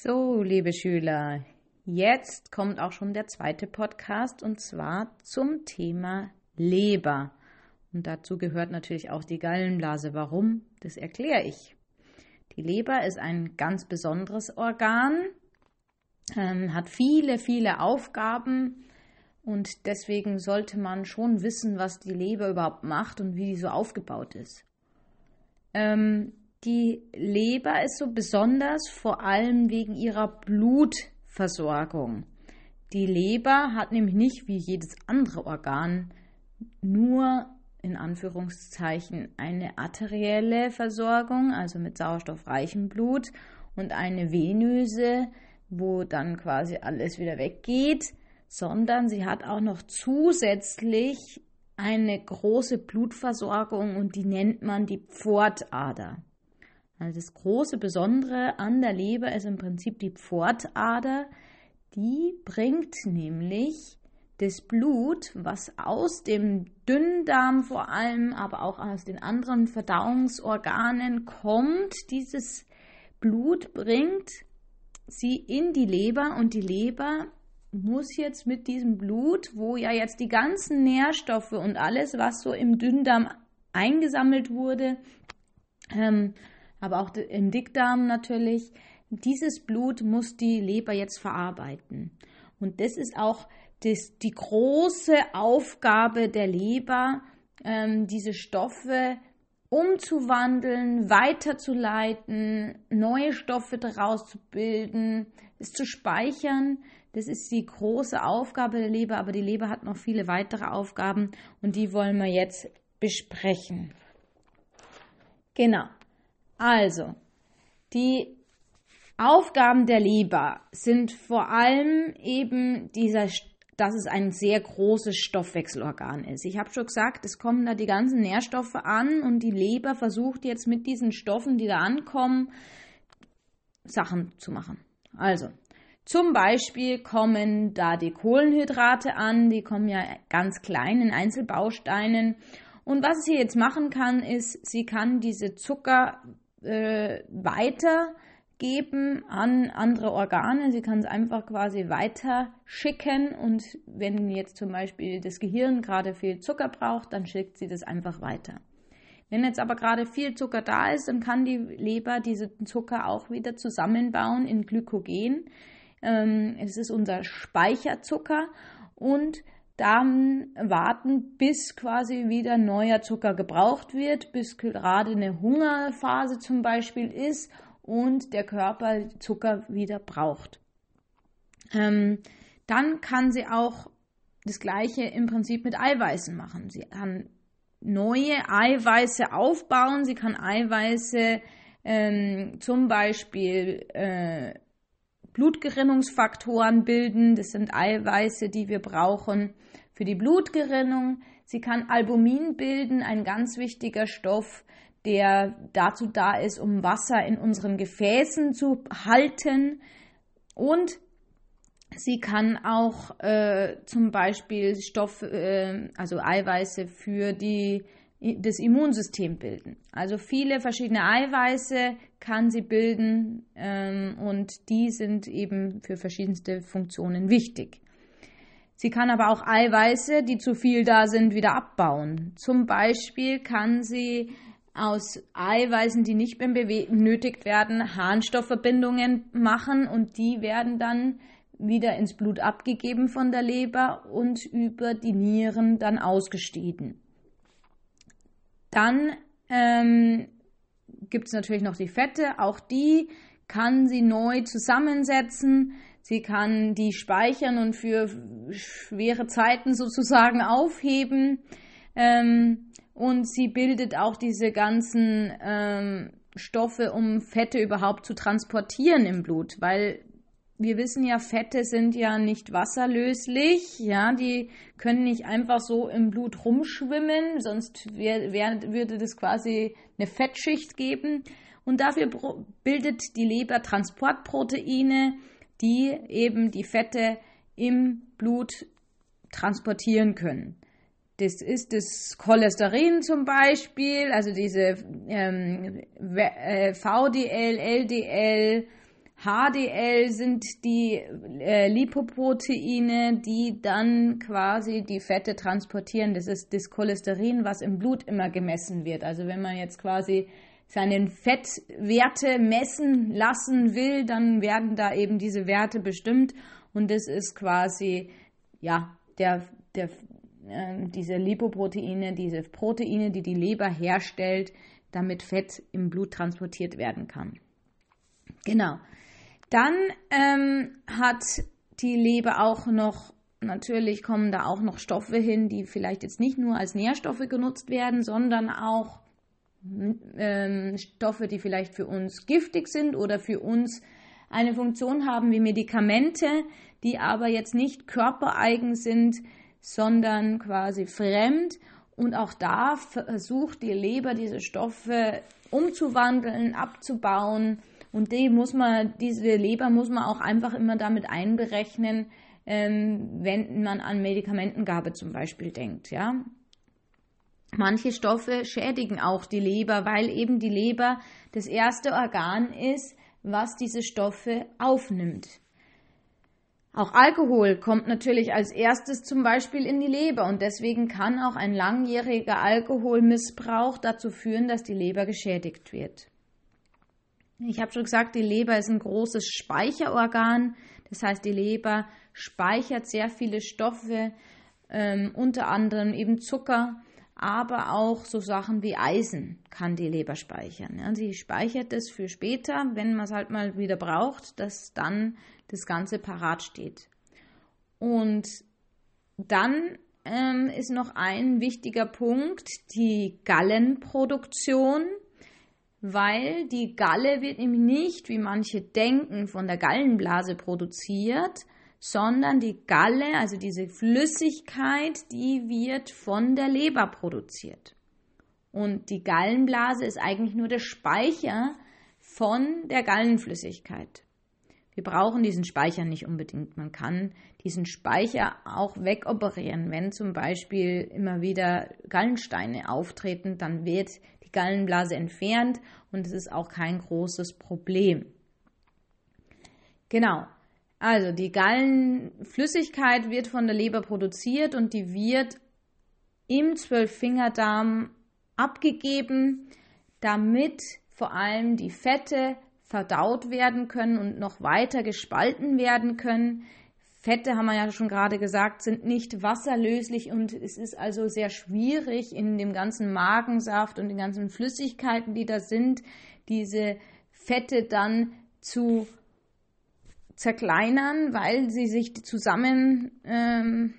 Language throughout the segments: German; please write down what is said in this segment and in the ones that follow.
So, liebe Schüler, jetzt kommt auch schon der zweite Podcast und zwar zum Thema Leber. Und dazu gehört natürlich auch die Gallenblase. Warum? Das erkläre ich. Die Leber ist ein ganz besonderes Organ, ähm, hat viele, viele Aufgaben und deswegen sollte man schon wissen, was die Leber überhaupt macht und wie die so aufgebaut ist. Ähm, die Leber ist so besonders vor allem wegen ihrer Blutversorgung. Die Leber hat nämlich nicht wie jedes andere Organ nur in Anführungszeichen eine arterielle Versorgung, also mit sauerstoffreichem Blut und eine venöse, wo dann quasi alles wieder weggeht, sondern sie hat auch noch zusätzlich eine große Blutversorgung und die nennt man die Pfortader. Also das große Besondere an der Leber ist im Prinzip die Pfortader. Die bringt nämlich das Blut, was aus dem Dünndarm vor allem, aber auch aus den anderen Verdauungsorganen kommt, dieses Blut bringt sie in die Leber und die Leber muss jetzt mit diesem Blut, wo ja jetzt die ganzen Nährstoffe und alles, was so im Dünndarm eingesammelt wurde, ähm, aber auch im Dickdarm natürlich. Dieses Blut muss die Leber jetzt verarbeiten. Und das ist auch das, die große Aufgabe der Leber, ähm, diese Stoffe umzuwandeln, weiterzuleiten, neue Stoffe daraus zu bilden, es zu speichern. Das ist die große Aufgabe der Leber, aber die Leber hat noch viele weitere Aufgaben und die wollen wir jetzt besprechen. Genau. Also, die Aufgaben der Leber sind vor allem eben dieser, dass es ein sehr großes Stoffwechselorgan ist. Ich habe schon gesagt, es kommen da die ganzen Nährstoffe an und die Leber versucht jetzt mit diesen Stoffen, die da ankommen, Sachen zu machen. Also, zum Beispiel kommen da die Kohlenhydrate an, die kommen ja ganz klein in Einzelbausteinen. Und was sie jetzt machen kann, ist, sie kann diese Zucker äh, weitergeben an andere Organe. Sie kann es einfach quasi weiter schicken und wenn jetzt zum Beispiel das Gehirn gerade viel Zucker braucht, dann schickt sie das einfach weiter. Wenn jetzt aber gerade viel Zucker da ist, dann kann die Leber diesen Zucker auch wieder zusammenbauen in Glykogen. Ähm, es ist unser Speicherzucker und dann warten, bis quasi wieder neuer Zucker gebraucht wird, bis gerade eine Hungerphase zum Beispiel ist und der Körper Zucker wieder braucht. Ähm, dann kann sie auch das gleiche im Prinzip mit Eiweißen machen. Sie kann neue Eiweiße aufbauen, sie kann Eiweiße ähm, zum Beispiel äh, Blutgerinnungsfaktoren bilden. Das sind Eiweiße, die wir brauchen für die Blutgerinnung. Sie kann Albumin bilden, ein ganz wichtiger Stoff, der dazu da ist, um Wasser in unseren Gefäßen zu halten. Und sie kann auch äh, zum Beispiel Stoff, äh, also Eiweiße für die das Immunsystem bilden. Also viele verschiedene Eiweiße kann sie bilden ähm, und die sind eben für verschiedenste Funktionen wichtig. Sie kann aber auch Eiweiße, die zu viel da sind, wieder abbauen. Zum Beispiel kann sie aus Eiweißen, die nicht mehr benötigt werden, Harnstoffverbindungen machen und die werden dann wieder ins Blut abgegeben von der Leber und über die Nieren dann ausgeschieden. Dann ähm, gibt es natürlich noch die Fette. Auch die kann sie neu zusammensetzen. Sie kann die speichern und für schwere Zeiten sozusagen aufheben. Ähm, und sie bildet auch diese ganzen ähm, Stoffe, um Fette überhaupt zu transportieren im Blut, weil wir wissen ja, Fette sind ja nicht wasserlöslich, ja, die können nicht einfach so im Blut rumschwimmen, sonst wär, wär, würde das quasi eine Fettschicht geben. Und dafür bildet die Leber Transportproteine, die eben die Fette im Blut transportieren können. Das ist das Cholesterin zum Beispiel, also diese ähm, VDL, LDL, HDL sind die äh, Lipoproteine, die dann quasi die Fette transportieren. Das ist das Cholesterin, was im Blut immer gemessen wird. Also wenn man jetzt quasi seine Fettwerte messen lassen will, dann werden da eben diese Werte bestimmt und das ist quasi ja der, der äh, diese Lipoproteine, diese Proteine, die die Leber herstellt, damit Fett im Blut transportiert werden kann. Genau. Dann ähm, hat die Leber auch noch, natürlich kommen da auch noch Stoffe hin, die vielleicht jetzt nicht nur als Nährstoffe genutzt werden, sondern auch ähm, Stoffe, die vielleicht für uns giftig sind oder für uns eine Funktion haben wie Medikamente, die aber jetzt nicht körpereigen sind, sondern quasi fremd. Und auch da versucht die Leber diese Stoffe umzuwandeln, abzubauen. Und die muss man, diese Leber muss man auch einfach immer damit einberechnen, ähm, wenn man an Medikamentengabe zum Beispiel denkt. Ja? Manche Stoffe schädigen auch die Leber, weil eben die Leber das erste Organ ist, was diese Stoffe aufnimmt. Auch Alkohol kommt natürlich als erstes zum Beispiel in die Leber und deswegen kann auch ein langjähriger Alkoholmissbrauch dazu führen, dass die Leber geschädigt wird. Ich habe schon gesagt, die Leber ist ein großes Speicherorgan. Das heißt, die Leber speichert sehr viele Stoffe, ähm, unter anderem eben Zucker, aber auch so Sachen wie Eisen kann die Leber speichern. Ja, sie speichert es für später, wenn man es halt mal wieder braucht, dass dann das Ganze parat steht. Und dann ähm, ist noch ein wichtiger Punkt die Gallenproduktion, weil die Galle wird nämlich nicht, wie manche denken, von der Gallenblase produziert, sondern die Galle, also diese Flüssigkeit, die wird von der Leber produziert. Und die Gallenblase ist eigentlich nur der Speicher von der Gallenflüssigkeit. Wir brauchen diesen Speicher nicht unbedingt. Man kann diesen Speicher auch wegoperieren. Wenn zum Beispiel immer wieder Gallensteine auftreten, dann wird Gallenblase entfernt und es ist auch kein großes Problem. Genau. Also die Gallenflüssigkeit wird von der Leber produziert und die wird im Zwölffingerdarm abgegeben, damit vor allem die Fette verdaut werden können und noch weiter gespalten werden können. Fette, haben wir ja schon gerade gesagt, sind nicht wasserlöslich und es ist also sehr schwierig in dem ganzen Magensaft und den ganzen Flüssigkeiten, die da sind, diese Fette dann zu zerkleinern, weil sie sich zusammen ähm,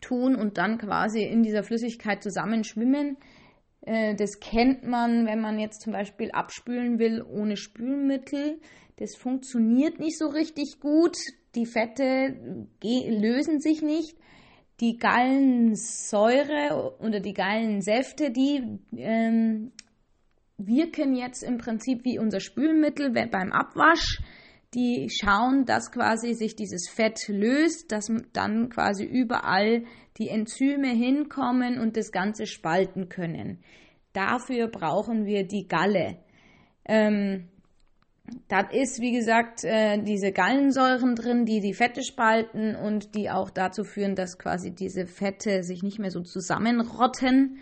tun und dann quasi in dieser Flüssigkeit zusammenschwimmen. Äh, das kennt man, wenn man jetzt zum Beispiel abspülen will ohne Spülmittel. Das funktioniert nicht so richtig gut. Die Fette lösen sich nicht. Die Gallensäure oder die Gallensäfte, die ähm, wirken jetzt im Prinzip wie unser Spülmittel beim Abwasch die schauen, dass quasi sich dieses Fett löst, dass dann quasi überall die Enzyme hinkommen und das Ganze spalten können. Dafür brauchen wir die Galle. Ähm, da ist, wie gesagt, äh, diese Gallensäuren drin, die die Fette spalten und die auch dazu führen, dass quasi diese Fette sich nicht mehr so zusammenrotten.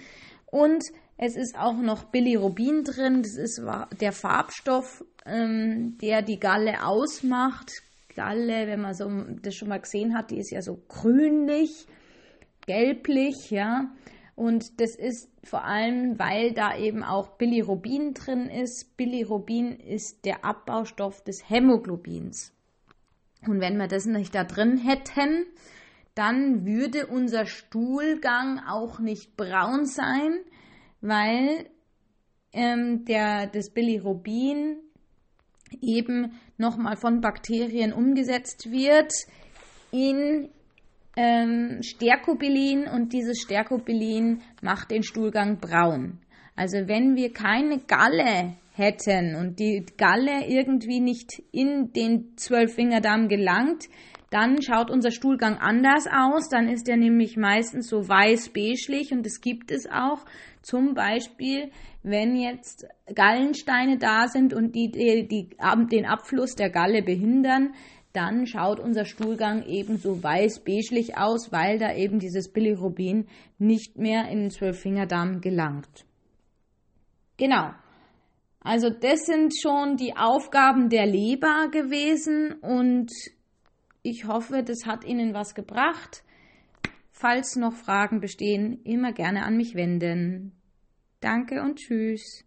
Und es ist auch noch Bilirubin drin, das ist der Farbstoff, ähm, der die Galle ausmacht. Galle, wenn man so das schon mal gesehen hat, die ist ja so grünlich, gelblich, ja. Und das ist vor allem, weil da eben auch Bilirubin drin ist. Bilirubin ist der Abbaustoff des Hämoglobins. Und wenn wir das nicht da drin hätten, dann würde unser Stuhlgang auch nicht braun sein, weil ähm, der, das Bilirubin eben nochmal von Bakterien umgesetzt wird in ähm, Stercobilin und dieses Stercobilin macht den Stuhlgang braun. Also wenn wir keine Galle hätten und die Galle irgendwie nicht in den Zwölffingerdarm gelangt, dann schaut unser Stuhlgang anders aus. Dann ist er nämlich meistens so weiß-beiglich und das gibt es auch. Zum Beispiel, wenn jetzt Gallensteine da sind und die, die, die den Abfluss der Galle behindern, dann schaut unser Stuhlgang eben so weiß-beiglich aus, weil da eben dieses Bilirubin nicht mehr in den Zwölffingerdarm gelangt. Genau. Also das sind schon die Aufgaben der Leber gewesen und ich hoffe, das hat Ihnen was gebracht. Falls noch Fragen bestehen, immer gerne an mich wenden. Danke und tschüss.